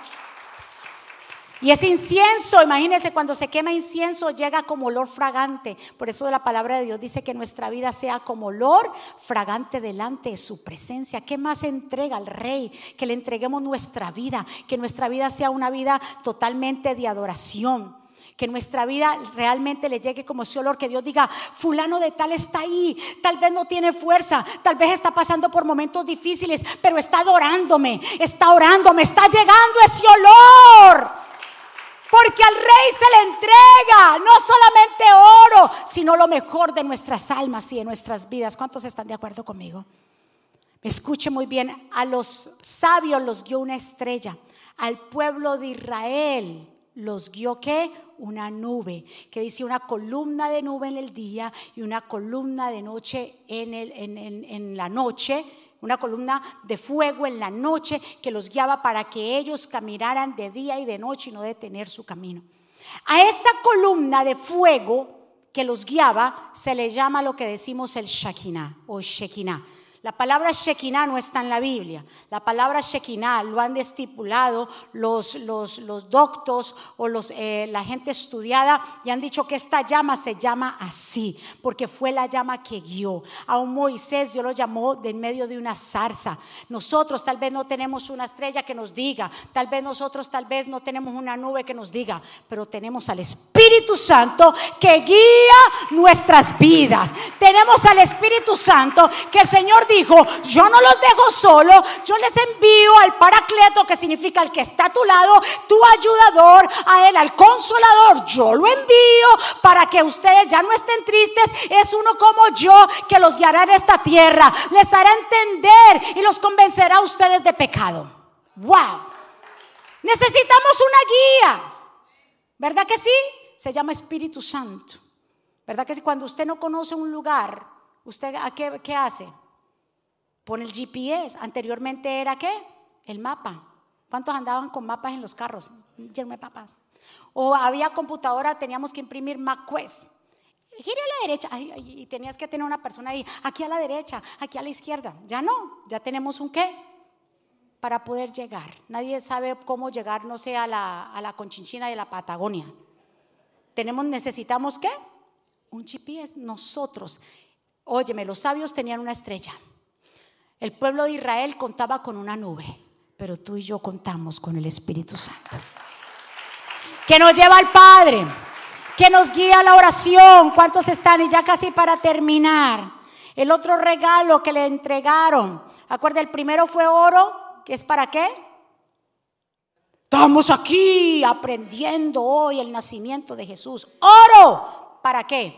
Y ese incienso, imagínense, cuando se quema incienso llega como olor fragante. Por eso la palabra de Dios dice que nuestra vida sea como olor fragante delante de su presencia. ¿Qué más entrega al rey? Que le entreguemos nuestra vida, que nuestra vida sea una vida totalmente de adoración. Que nuestra vida realmente le llegue como ese olor, que Dios diga, fulano de tal está ahí, tal vez no tiene fuerza, tal vez está pasando por momentos difíciles, pero está adorándome, está orándome, está llegando ese olor. Porque al rey se le entrega no solamente oro, sino lo mejor de nuestras almas y de nuestras vidas. ¿Cuántos están de acuerdo conmigo? Escuche muy bien, a los sabios los guió una estrella, al pueblo de Israel los guió qué? Una nube, que dice una columna de nube en el día y una columna de noche en, el, en, en la noche una columna de fuego en la noche que los guiaba para que ellos caminaran de día y de noche y no detener su camino. A esa columna de fuego que los guiaba se le llama lo que decimos el Shekinah o Shekinah la palabra Shekinah no está en la Biblia. La palabra Shekinah lo han estipulado los, los, los doctos o los, eh, la gente estudiada y han dicho que esta llama se llama así, porque fue la llama que guió. A un Moisés Dios lo llamó de en medio de una zarza. Nosotros tal vez no tenemos una estrella que nos diga, tal vez nosotros tal vez no tenemos una nube que nos diga, pero tenemos al Espíritu Santo que guía nuestras vidas. Tenemos al Espíritu Santo que el Señor dijo, yo no los dejo solo, yo les envío al paracleto, que significa el que está a tu lado, tu ayudador, a él, al consolador, yo lo envío para que ustedes ya no estén tristes, es uno como yo que los guiará en esta tierra, les hará entender y los convencerá a ustedes de pecado. ¡Wow! Necesitamos una guía, ¿verdad que sí? Se llama Espíritu Santo. ¿Verdad que sí? Cuando usted no conoce un lugar, ¿usted a qué hace? Pone el GPS. Anteriormente era qué? El mapa. ¿Cuántos andaban con mapas en los carros? Lleno de papas. O había computadora, teníamos que imprimir MapQuest. Gire a la derecha y tenías que tener una persona ahí, aquí a la derecha, aquí a la izquierda. Ya no, ya tenemos un qué para poder llegar. Nadie sabe cómo llegar, no sé, a la, a la Conchinchina de la Patagonia. Tenemos, necesitamos qué? Un GPS. Nosotros, óyeme, los sabios tenían una estrella. El pueblo de Israel contaba con una nube, pero tú y yo contamos con el Espíritu Santo. Que nos lleva al Padre, que nos guía a la oración. ¿Cuántos están? Y ya casi para terminar. El otro regalo que le entregaron. Acuerda, el primero fue oro, que es para qué? Estamos aquí aprendiendo hoy el nacimiento de Jesús. Oro, ¿para qué?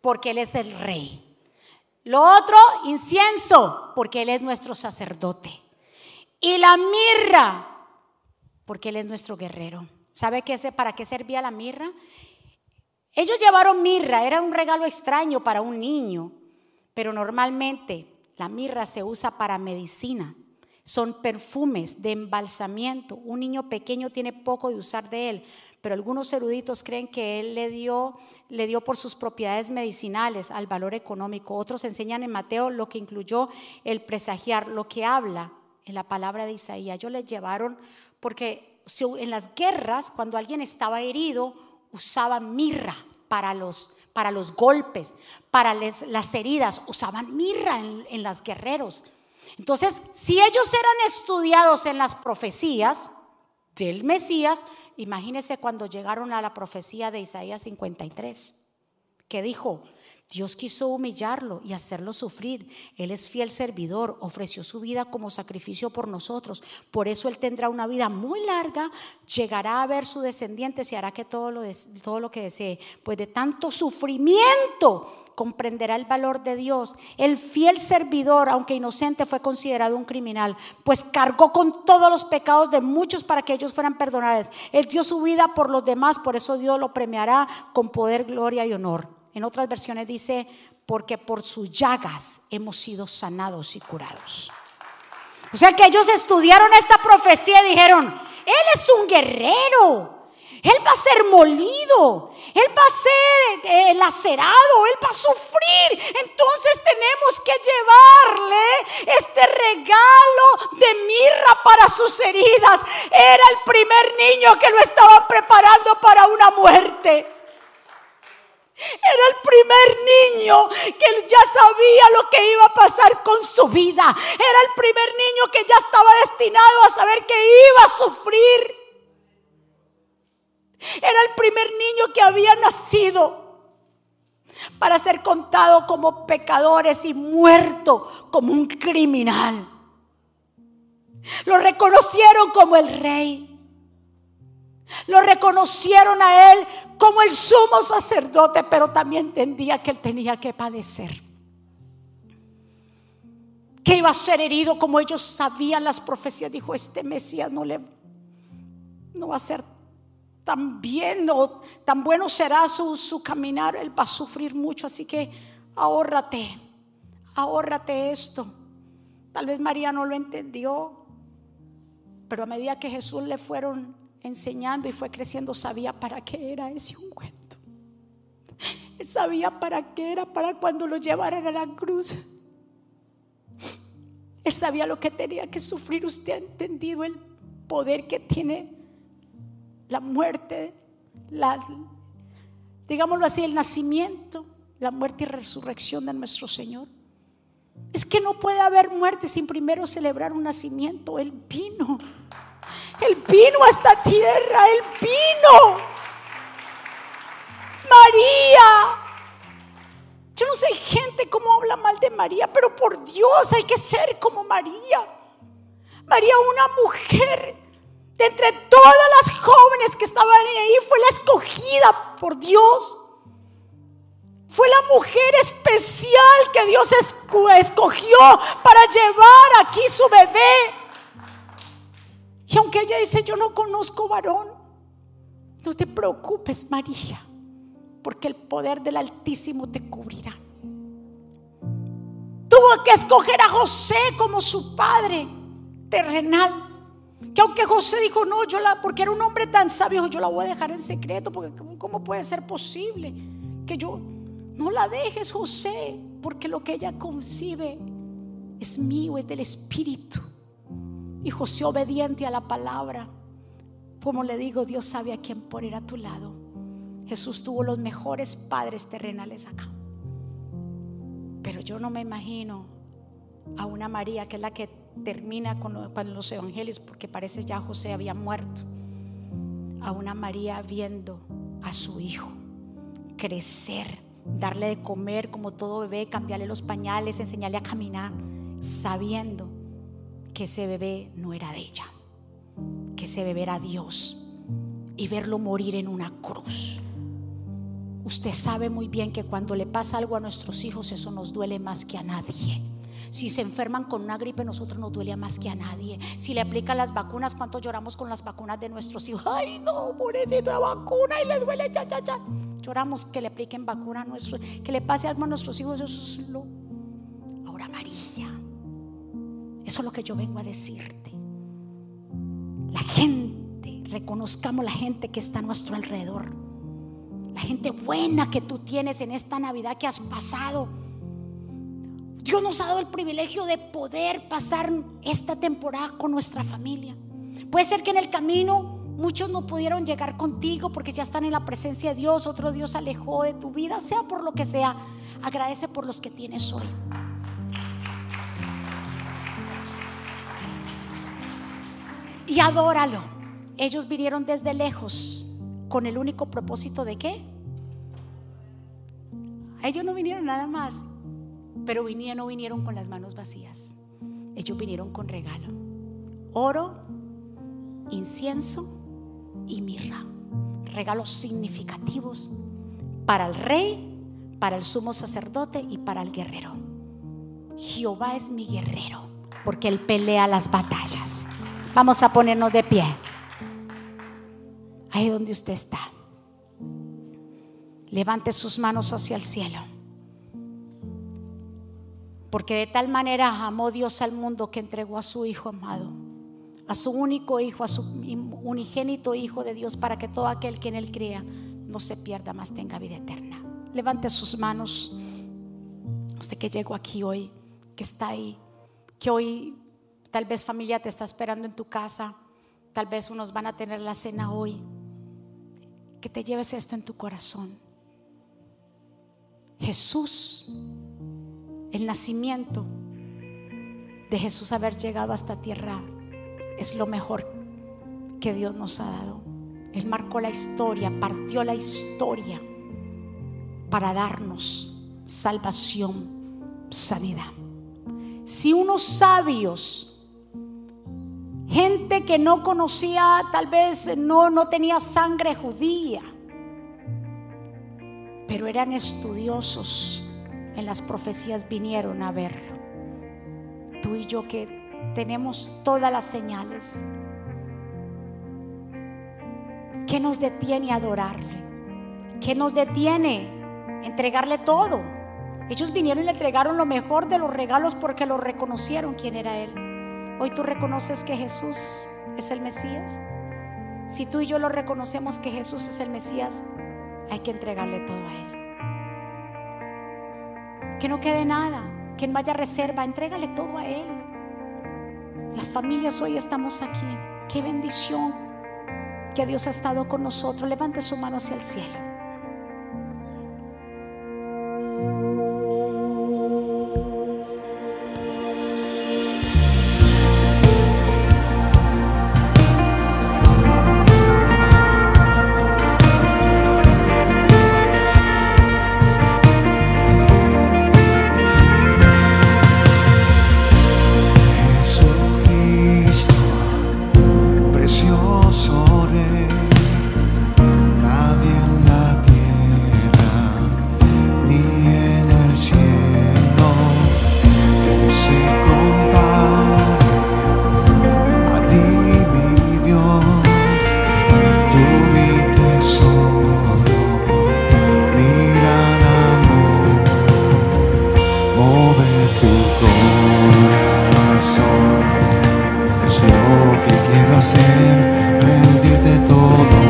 Porque Él es el rey. Lo otro, incienso, porque Él es nuestro sacerdote. Y la mirra, porque Él es nuestro guerrero. ¿Sabe qué, para qué servía la mirra? Ellos llevaron mirra, era un regalo extraño para un niño, pero normalmente la mirra se usa para medicina. Son perfumes de embalsamiento. Un niño pequeño tiene poco de usar de él, pero algunos eruditos creen que él le dio, le dio por sus propiedades medicinales al valor económico. Otros enseñan en Mateo lo que incluyó el presagiar, lo que habla en la palabra de Isaías. Ellos le llevaron porque en las guerras, cuando alguien estaba herido, usaban mirra para los, para los golpes, para las heridas, usaban mirra en, en las guerreros. Entonces, si ellos eran estudiados en las profecías del Mesías, Imagínese cuando llegaron a la profecía de Isaías 53, que dijo, Dios quiso humillarlo y hacerlo sufrir. Él es fiel servidor, ofreció su vida como sacrificio por nosotros. Por eso Él tendrá una vida muy larga, llegará a ver su descendiente y hará que todo lo, todo lo que desee. Pues de tanto sufrimiento comprenderá el valor de Dios. El fiel servidor, aunque inocente, fue considerado un criminal, pues cargó con todos los pecados de muchos para que ellos fueran perdonados. Él dio su vida por los demás, por eso Dios lo premiará con poder, gloria y honor. En otras versiones dice, porque por sus llagas hemos sido sanados y curados. O sea que ellos estudiaron esta profecía y dijeron, Él es un guerrero. Él va a ser molido, Él va a ser eh, lacerado, Él va a sufrir. Entonces tenemos que llevarle este regalo de mirra para sus heridas. Era el primer niño que lo estaban preparando para una muerte. Era el primer niño que ya sabía lo que iba a pasar con su vida. Era el primer niño que ya estaba destinado a saber que iba a sufrir. Era el primer niño que había nacido para ser contado como pecadores y muerto como un criminal. Lo reconocieron como el rey. Lo reconocieron a él como el sumo sacerdote, pero también entendía que él tenía que padecer. Que iba a ser herido como ellos sabían las profecías. Dijo, este Mesías no le no va a ser tan bien o tan bueno será su, su caminar, él va a sufrir mucho, así que ahórrate, ahórrate esto. Tal vez María no lo entendió, pero a medida que Jesús le fueron enseñando y fue creciendo, sabía para qué era ese ungüento. Él sabía para qué era, para cuando lo llevaran a la cruz. Él sabía lo que tenía que sufrir. Usted ha entendido el poder que tiene la muerte, digámoslo así, el nacimiento, la muerte y resurrección de nuestro Señor. Es que no puede haber muerte sin primero celebrar un nacimiento. Él vino. Él vino a esta tierra. Él vino. María. Yo no sé gente cómo habla mal de María, pero por Dios hay que ser como María. María, una mujer de entre todas las jóvenes que estaban ahí, fue la escogida por Dios. Fue la mujer especial que Dios escogió para llevar aquí su bebé. Y aunque ella dice, yo no conozco varón, no te preocupes, María, porque el poder del Altísimo te cubrirá. Tuvo que escoger a José como su padre terrenal. Que aunque José dijo, no, yo la, porque era un hombre tan sabio, yo la voy a dejar en secreto, porque ¿cómo puede ser posible que yo no la dejes, José? Porque lo que ella concibe es mío, es del Espíritu. Y José obediente a la palabra. Como le digo, Dios sabe a quién poner a tu lado. Jesús tuvo los mejores padres terrenales acá. Pero yo no me imagino a una María que es la que termina con, los evangelios porque parece ya José había muerto. A una María viendo a su hijo crecer, darle de comer como todo bebé, cambiarle los pañales, enseñarle a caminar, sabiendo que ese bebé no era de ella, que ese bebé era Dios y verlo morir en una cruz. Usted sabe muy bien que cuando le pasa algo a nuestros hijos eso nos duele más que a nadie. Si se enferman con una gripe, nosotros nos duele más que a nadie. Si le aplican las vacunas, ¿cuánto lloramos con las vacunas de nuestros hijos? Ay, no, pobrecita vacuna y le duele, cha, cha, cha. Lloramos que le apliquen vacuna a nuestros, que le pase algo a nuestros hijos, eso es lo. Ahora, María, eso es lo que yo vengo a decirte. La gente, reconozcamos la gente que está a nuestro alrededor. La gente buena que tú tienes en esta Navidad que has pasado Dios nos ha dado el privilegio de poder pasar esta temporada con nuestra familia. Puede ser que en el camino muchos no pudieron llegar contigo porque ya están en la presencia de Dios, otro Dios alejó de tu vida, sea por lo que sea. Agradece por los que tienes hoy. Y adóralo. Ellos vinieron desde lejos con el único propósito de qué? Ellos no vinieron nada más pero vinieron, no vinieron con las manos vacías. Ellos vinieron con regalo. Oro, incienso y mirra. Regalos significativos para el rey, para el sumo sacerdote y para el guerrero. Jehová es mi guerrero, porque él pelea las batallas. Vamos a ponernos de pie. Ahí donde usted está. Levante sus manos hacia el cielo. Porque de tal manera amó Dios al mundo que entregó a su Hijo amado, a su único Hijo, a su unigénito Hijo de Dios, para que todo aquel que en Él crea no se pierda, más tenga vida eterna. Levante sus manos. Usted que llegó aquí hoy, que está ahí, que hoy tal vez familia te está esperando en tu casa, tal vez unos van a tener la cena hoy. Que te lleves esto en tu corazón. Jesús el nacimiento de Jesús haber llegado a esta tierra es lo mejor que Dios nos ha dado. Él marcó la historia, partió la historia para darnos salvación, sanidad. Si unos sabios, gente que no conocía, tal vez no, no tenía sangre judía, pero eran estudiosos, en las profecías vinieron a ver. Tú y yo que tenemos todas las señales. ¿Qué nos detiene adorarle? ¿Qué nos detiene entregarle todo? Ellos vinieron y le entregaron lo mejor de los regalos porque lo reconocieron quién era Él. Hoy tú reconoces que Jesús es el Mesías. Si tú y yo lo reconocemos que Jesús es el Mesías, hay que entregarle todo a Él que no quede nada, que no vaya reserva, entrégale todo a Él. Las familias hoy estamos aquí. Qué bendición que Dios ha estado con nosotros. Levante su mano hacia el cielo. tu corazón. Es lo que quiero hacer, rendirte todo.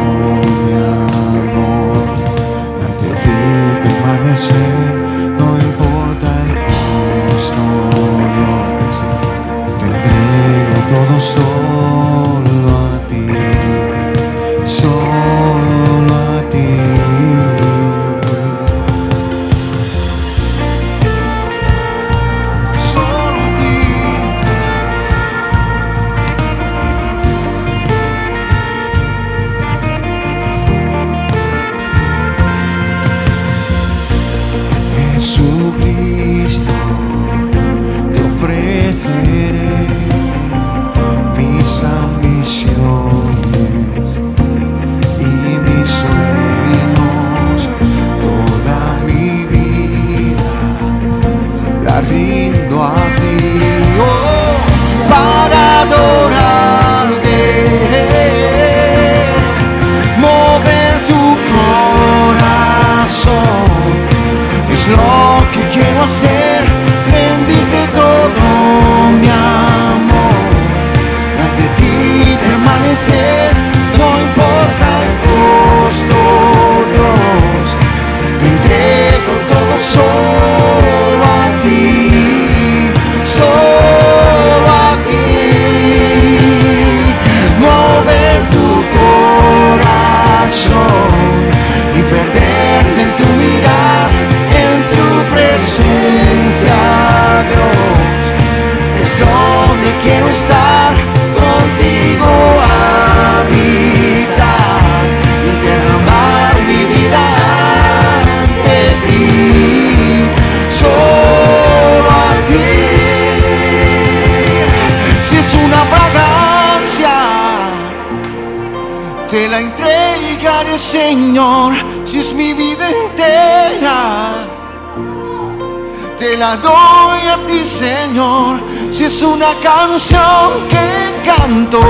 Doy a ti, Señor, si es una canción que canto.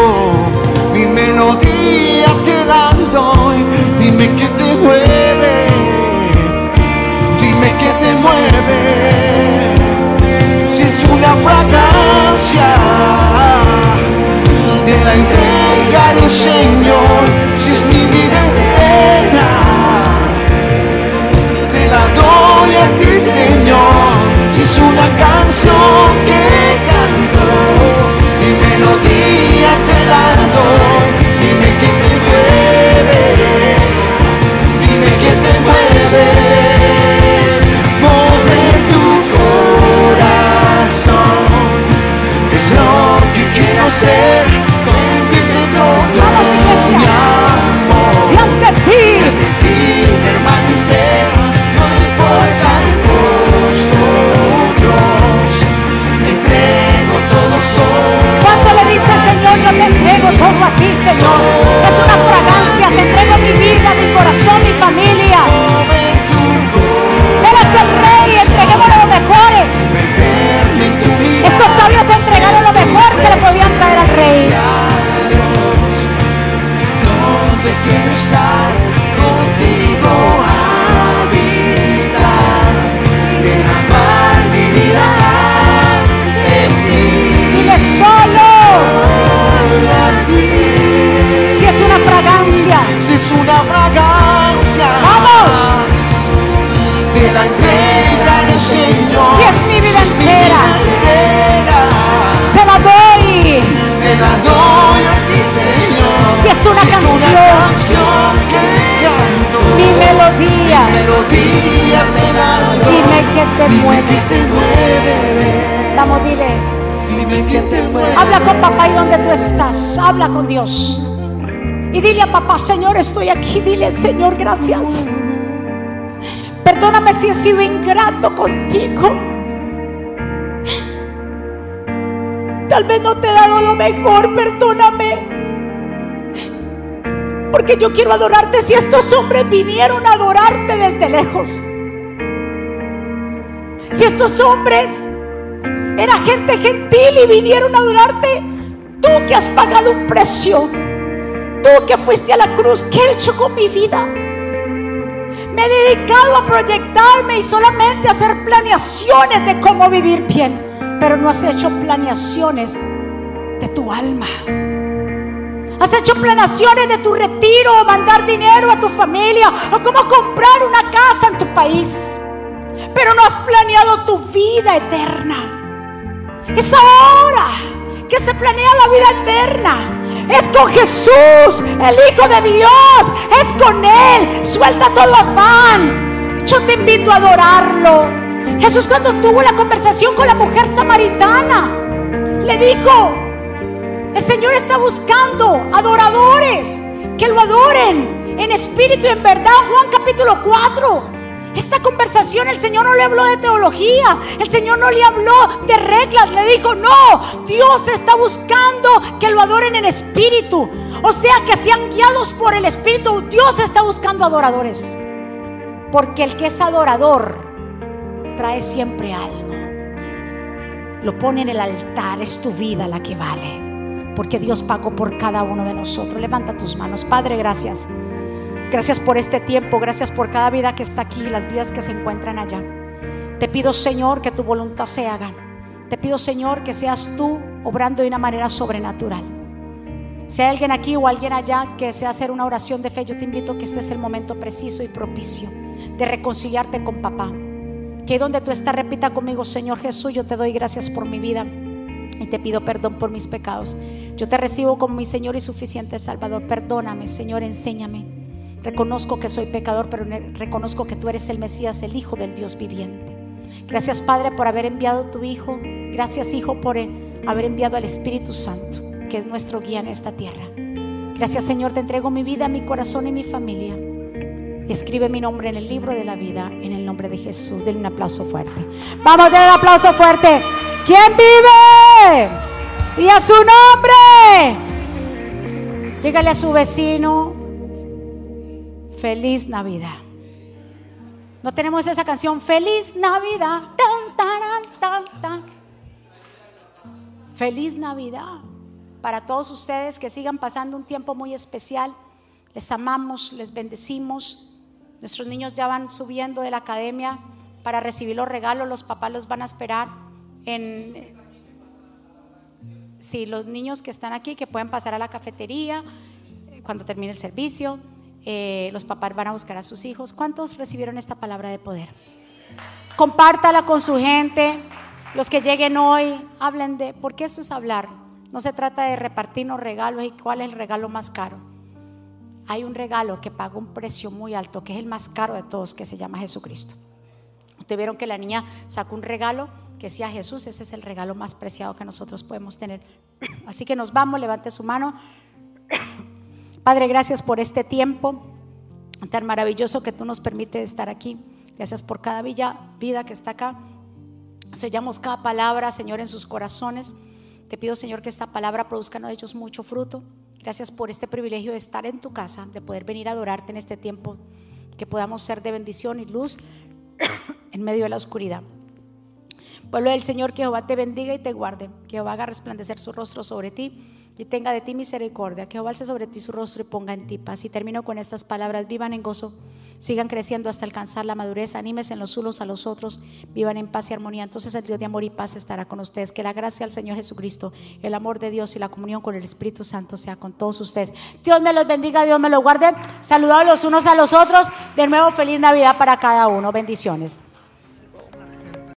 Mi melodía te la doy, dime que te mueve, dime que te mueve. Si es una fragancia te la entregaré, Señor, si es mi vida entera. Doy a ti, Señor, si es una canción que canto. Mi melodía te la doy, dime que te mueve, dime que te mueve. Mover tu corazón es lo que quiero hacer. Señor. Es una fragancia, te entrego mi vida, mi corazón, mi familia. Aquí. Dile, Señor, gracias. Perdóname si he sido ingrato contigo. Tal vez no te he dado lo mejor, perdóname. Porque yo quiero adorarte si estos hombres vinieron a adorarte desde lejos. Si estos hombres era gente gentil y vinieron a adorarte, tú que has pagado un precio, tú que fuiste a la cruz, ¿qué he hecho con mi vida? Me he dedicado a proyectarme y solamente a hacer planeaciones de cómo vivir bien, pero no has hecho planeaciones de tu alma. Has hecho planeaciones de tu retiro, mandar dinero a tu familia, o cómo comprar una casa en tu país. Pero no has planeado tu vida eterna. Es ahora que se planea la vida eterna. Es con Jesús, el Hijo de Dios. Es con Él. Suelta todo afán. Yo te invito a adorarlo. Jesús cuando tuvo la conversación con la mujer samaritana, le dijo, el Señor está buscando adoradores que lo adoren en espíritu y en verdad. Juan capítulo 4. Esta conversación el Señor no le habló de teología, el Señor no le habló de reglas, le dijo, no, Dios está buscando que lo adoren en espíritu. O sea, que sean guiados por el espíritu. Dios está buscando adoradores. Porque el que es adorador trae siempre algo. lo pone en el altar, es tu vida la que vale, porque Dios pagó por cada uno de nosotros. Levanta tus manos, Padre, gracias. Gracias por este tiempo, gracias por cada vida que está aquí, las vidas que se encuentran allá. Te pido, Señor, que tu voluntad se haga. Te pido, Señor, que seas tú obrando de una manera sobrenatural. Si hay alguien aquí o alguien allá que desea hacer una oración de fe, yo te invito a que este es el momento preciso y propicio de reconciliarte con papá. Que donde tú estás, repita conmigo, Señor Jesús, yo te doy gracias por mi vida y te pido perdón por mis pecados. Yo te recibo como mi Señor y suficiente Salvador. Perdóname, Señor, enséñame. Reconozco que soy pecador, pero reconozco que tú eres el Mesías, el Hijo del Dios viviente. Gracias, Padre, por haber enviado tu Hijo. Gracias, Hijo, por haber enviado al Espíritu Santo, que es nuestro guía en esta tierra. Gracias, Señor, te entrego mi vida, mi corazón y mi familia. Escribe mi nombre en el libro de la vida, en el nombre de Jesús. Denle un aplauso fuerte. Vamos, denle un aplauso fuerte. ¿Quién vive? Y a su nombre. Dígale a su vecino, feliz Navidad. No tenemos esa canción, feliz Navidad. Feliz Navidad. Para todos ustedes que sigan pasando un tiempo muy especial. Les amamos, les bendecimos. Nuestros niños ya van subiendo de la academia para recibir los regalos, los papás los van a esperar en... Sí, los niños que están aquí, que pueden pasar a la cafetería eh, cuando termine el servicio, eh, los papás van a buscar a sus hijos. ¿Cuántos recibieron esta palabra de poder? Compártala con su gente. Los que lleguen hoy, hablen de, porque eso es hablar. No se trata de repartirnos regalos y cuál es el regalo más caro hay un regalo que paga un precio muy alto, que es el más caro de todos, que se llama Jesucristo. Ustedes vieron que la niña sacó un regalo que decía Jesús, ese es el regalo más preciado que nosotros podemos tener. Así que nos vamos, levante su mano. Padre, gracias por este tiempo tan maravilloso que tú nos permites estar aquí. Gracias por cada vida que está acá. Sellamos cada palabra, Señor, en sus corazones. Te pido, Señor, que esta palabra produzca en ellos mucho fruto. Gracias por este privilegio de estar en tu casa, de poder venir a adorarte en este tiempo, que podamos ser de bendición y luz en medio de la oscuridad. Pueblo del Señor, que Jehová te bendiga y te guarde, que Jehová haga resplandecer su rostro sobre ti y tenga de ti misericordia, que Jehová alce sobre ti su rostro y ponga en ti paz. Y termino con estas palabras, vivan en gozo, sigan creciendo hasta alcanzar la madurez, anímense en los unos a los otros, vivan en paz y armonía. Entonces el Dios de amor y paz estará con ustedes. Que la gracia al Señor Jesucristo, el amor de Dios y la comunión con el Espíritu Santo sea con todos ustedes. Dios me los bendiga, Dios me los guarde. Saludados los unos a los otros. De nuevo, feliz Navidad para cada uno. Bendiciones.